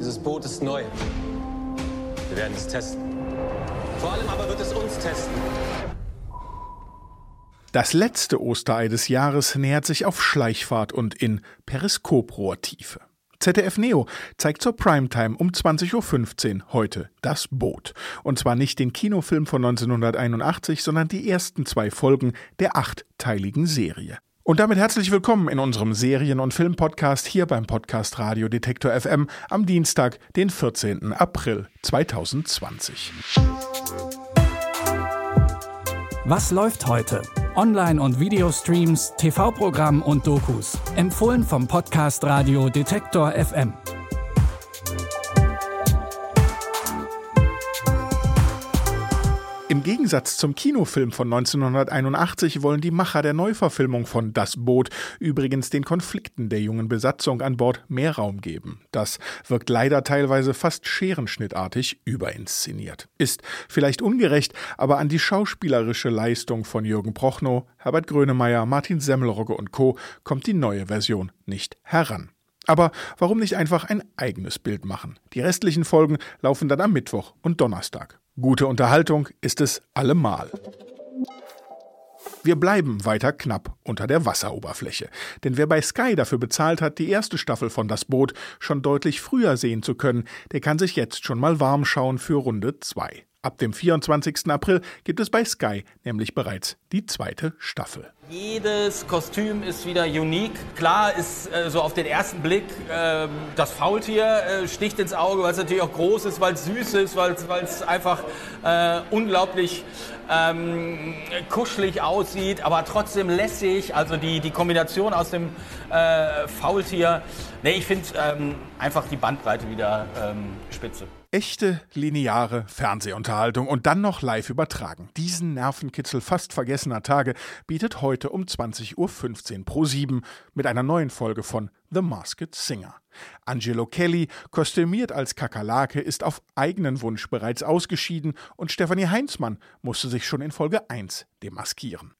Dieses Boot ist neu. Wir werden es testen. Vor allem aber wird es uns testen. Das letzte Osterei des Jahres nähert sich auf Schleichfahrt und in Periskoprohrtiefe. ZDF Neo zeigt zur Primetime um 20.15 Uhr heute Das Boot. Und zwar nicht den Kinofilm von 1981, sondern die ersten zwei Folgen der achtteiligen Serie. Und damit herzlich willkommen in unserem Serien- und Filmpodcast hier beim Podcast Radio Detektor FM am Dienstag, den 14. April 2020. Was läuft heute? Online- und Videostreams, TV-Programm und Dokus. Empfohlen vom Podcast Radio Detektor FM. Gegensatz zum Kinofilm von 1981 wollen die Macher der Neuverfilmung von Das Boot übrigens den Konflikten der jungen Besatzung an Bord mehr Raum geben. Das wirkt leider teilweise fast scherenschnittartig überinszeniert. Ist vielleicht ungerecht, aber an die schauspielerische Leistung von Jürgen Prochnow, Herbert Grönemeyer, Martin Semmelrogge und Co. kommt die neue Version nicht heran. Aber warum nicht einfach ein eigenes Bild machen? Die restlichen Folgen laufen dann am Mittwoch und Donnerstag. Gute Unterhaltung ist es allemal. Wir bleiben weiter knapp unter der Wasseroberfläche. Denn wer bei Sky dafür bezahlt hat, die erste Staffel von Das Boot schon deutlich früher sehen zu können, der kann sich jetzt schon mal warm schauen für Runde 2. Ab dem 24. April gibt es bei Sky nämlich bereits die zweite Staffel. Jedes Kostüm ist wieder unique. Klar ist äh, so auf den ersten Blick äh, das Faultier äh, sticht ins Auge, weil es natürlich auch groß ist, weil es süß ist, weil es einfach äh, unglaublich ähm, kuschelig aussieht, aber trotzdem lässig. Also die, die Kombination aus dem äh, Faultier. Nee, ich finde ähm, einfach die Bandbreite wieder ähm, spitze. Echte lineare Fernsehunterhaltung und dann noch live übertragen. Diesen Nervenkitzel fast vergessener Tage bietet heute um 20.15 Uhr pro 7 mit einer neuen Folge von The Masked Singer. Angelo Kelly, kostümiert als Kakerlake, ist auf eigenen Wunsch bereits ausgeschieden und Stefanie Heinzmann musste sich schon in Folge 1 demaskieren.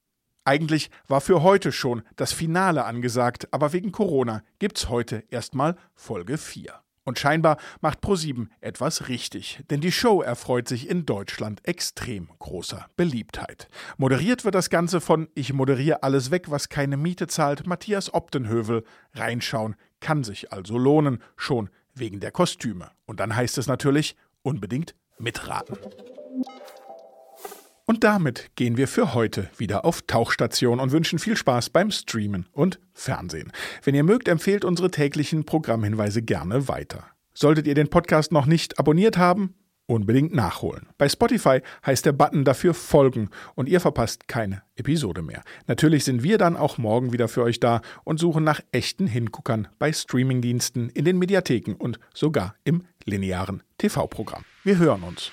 Eigentlich war für heute schon das Finale angesagt, aber wegen Corona gibt's heute erstmal Folge 4. Und scheinbar macht ProSieben etwas richtig, denn die Show erfreut sich in Deutschland extrem großer Beliebtheit. Moderiert wird das Ganze von Ich moderiere alles weg, was keine Miete zahlt, Matthias Optenhövel. Reinschauen kann sich also lohnen, schon wegen der Kostüme. Und dann heißt es natürlich unbedingt mitraten. Und damit gehen wir für heute wieder auf Tauchstation und wünschen viel Spaß beim Streamen und Fernsehen. Wenn ihr mögt, empfehlt unsere täglichen Programmhinweise gerne weiter. Solltet ihr den Podcast noch nicht abonniert haben, unbedingt nachholen. Bei Spotify heißt der Button dafür Folgen und ihr verpasst keine Episode mehr. Natürlich sind wir dann auch morgen wieder für euch da und suchen nach echten Hinguckern bei Streamingdiensten, in den Mediatheken und sogar im linearen TV-Programm. Wir hören uns.